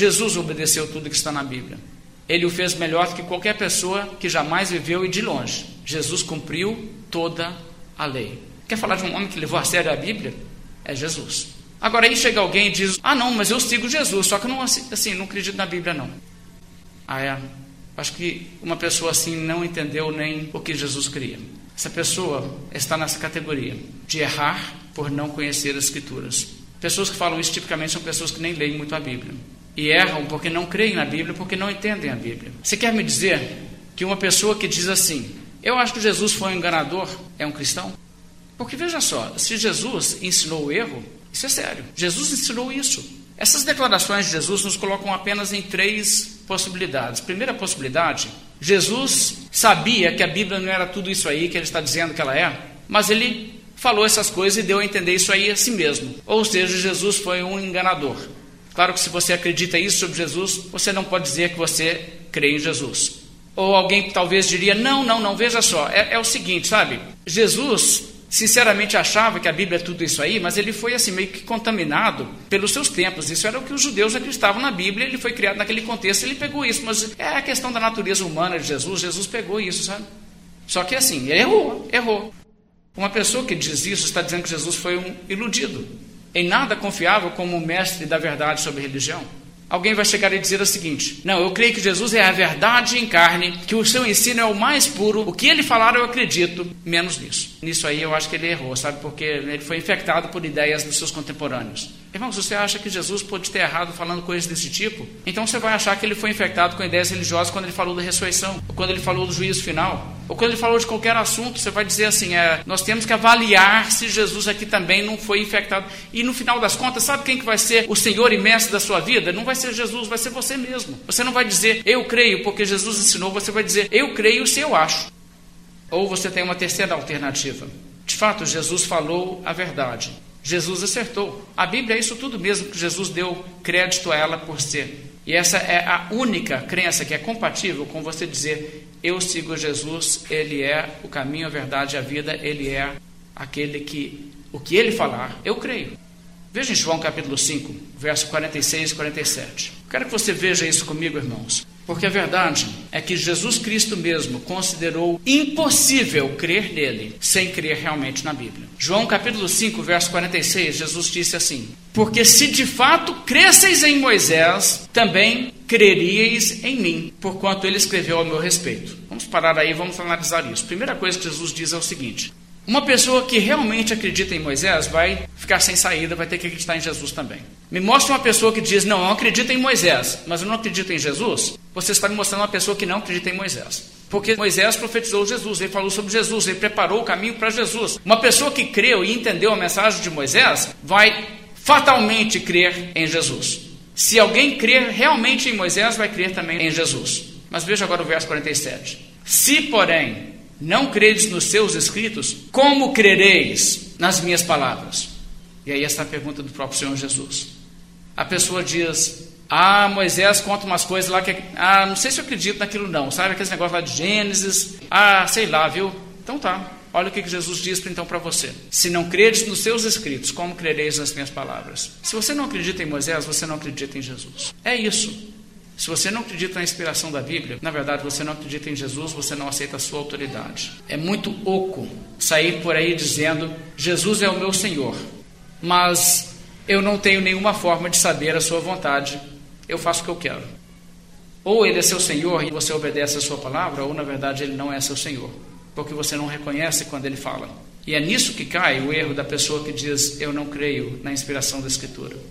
Jesus obedeceu tudo que está na Bíblia. Ele o fez melhor do que qualquer pessoa que jamais viveu e de longe. Jesus cumpriu toda a lei. Quer falar de um homem que levou a sério a Bíblia? É Jesus. Agora aí chega alguém e diz: Ah, não, mas eu sigo Jesus, só que não, assim, não acredito na Bíblia, não. Ah, é. Acho que uma pessoa assim não entendeu nem o que Jesus queria. Essa pessoa está nessa categoria de errar por não conhecer as Escrituras. Pessoas que falam isso tipicamente são pessoas que nem leem muito a Bíblia. E erram porque não creem na Bíblia, porque não entendem a Bíblia. Você quer me dizer que uma pessoa que diz assim, eu acho que Jesus foi um enganador, é um cristão? Porque veja só, se Jesus ensinou o erro, isso é sério. Jesus ensinou isso. Essas declarações de Jesus nos colocam apenas em três possibilidades. Primeira possibilidade, Jesus sabia que a Bíblia não era tudo isso aí que ele está dizendo que ela é, mas ele falou essas coisas e deu a entender isso aí a si mesmo. Ou seja, Jesus foi um enganador. Claro que se você acredita isso sobre Jesus, você não pode dizer que você crê em Jesus. Ou alguém talvez diria: não, não, não, veja só, é, é o seguinte, sabe? Jesus sinceramente achava que a Bíblia é tudo isso aí, mas ele foi assim meio que contaminado pelos seus tempos. Isso era o que os judeus acreditavam na Bíblia, ele foi criado naquele contexto, ele pegou isso, mas é a questão da natureza humana de Jesus, Jesus pegou isso, sabe? Só que assim, errou, errou. Uma pessoa que diz isso está dizendo que Jesus foi um iludido, em nada confiável como mestre da verdade sobre religião. Alguém vai chegar e dizer o seguinte: Não, eu creio que Jesus é a verdade em carne, que o seu ensino é o mais puro, o que ele falar eu acredito, menos nisso. Nisso aí eu acho que ele errou, sabe? Porque ele foi infectado por ideias dos seus contemporâneos. Irmãos, você acha que Jesus pode ter errado falando coisas desse tipo? Então você vai achar que ele foi infectado com ideias religiosas quando ele falou da ressurreição, ou quando ele falou do juízo final, ou quando ele falou de qualquer assunto. Você vai dizer assim: é, nós temos que avaliar se Jesus aqui também não foi infectado. E no final das contas, sabe quem que vai ser o Senhor e Mestre da sua vida? Não vai ser Jesus, vai ser você mesmo. Você não vai dizer eu creio porque Jesus ensinou, você vai dizer eu creio se eu acho. Ou você tem uma terceira alternativa. De fato, Jesus falou a verdade. Jesus acertou. A Bíblia é isso tudo mesmo que Jesus deu crédito a ela por ser. E essa é a única crença que é compatível com você dizer: Eu sigo Jesus, Ele é o caminho, a verdade e a vida, Ele é aquele que, o que Ele falar, eu creio. Veja em João capítulo 5, verso 46 e 47. Quero que você veja isso comigo, irmãos. Porque a verdade é que Jesus Cristo mesmo considerou impossível crer nele sem crer realmente na Bíblia. João capítulo 5, verso 46, Jesus disse assim: Porque se de fato cresceis em Moisés, também creríeis em mim, porquanto ele escreveu ao meu respeito. Vamos parar aí, vamos analisar isso. Primeira coisa que Jesus diz é o seguinte: uma pessoa que realmente acredita em Moisés vai ficar sem saída, vai ter que acreditar em Jesus também. Me mostra uma pessoa que diz: Não, eu acredito em Moisés, mas eu não acredito em Jesus. Você está me mostrando uma pessoa que não acredita em Moisés. Porque Moisés profetizou Jesus, ele falou sobre Jesus, ele preparou o caminho para Jesus. Uma pessoa que creu e entendeu a mensagem de Moisés vai fatalmente crer em Jesus. Se alguém crer realmente em Moisés, vai crer também em Jesus. Mas veja agora o verso 47. Se, porém, não credes nos seus escritos, como crereis nas minhas palavras? E aí essa pergunta do próprio Senhor Jesus. A pessoa diz: Ah, Moisés conta umas coisas lá que. Ah, não sei se eu acredito naquilo não. Sabe aqueles negócios lá de Gênesis? Ah, sei lá, viu? Então tá. Olha o que Jesus diz então para você. Se não credes nos seus escritos, como crereis nas minhas palavras? Se você não acredita em Moisés, você não acredita em Jesus. É isso. Se você não acredita na inspiração da Bíblia, na verdade você não acredita em Jesus, você não aceita a sua autoridade. É muito oco sair por aí dizendo: Jesus é o meu Senhor, mas eu não tenho nenhuma forma de saber a sua vontade, eu faço o que eu quero. Ou ele é seu Senhor e você obedece a sua palavra, ou na verdade ele não é seu Senhor, porque você não reconhece quando ele fala. E é nisso que cai o erro da pessoa que diz: Eu não creio na inspiração da Escritura.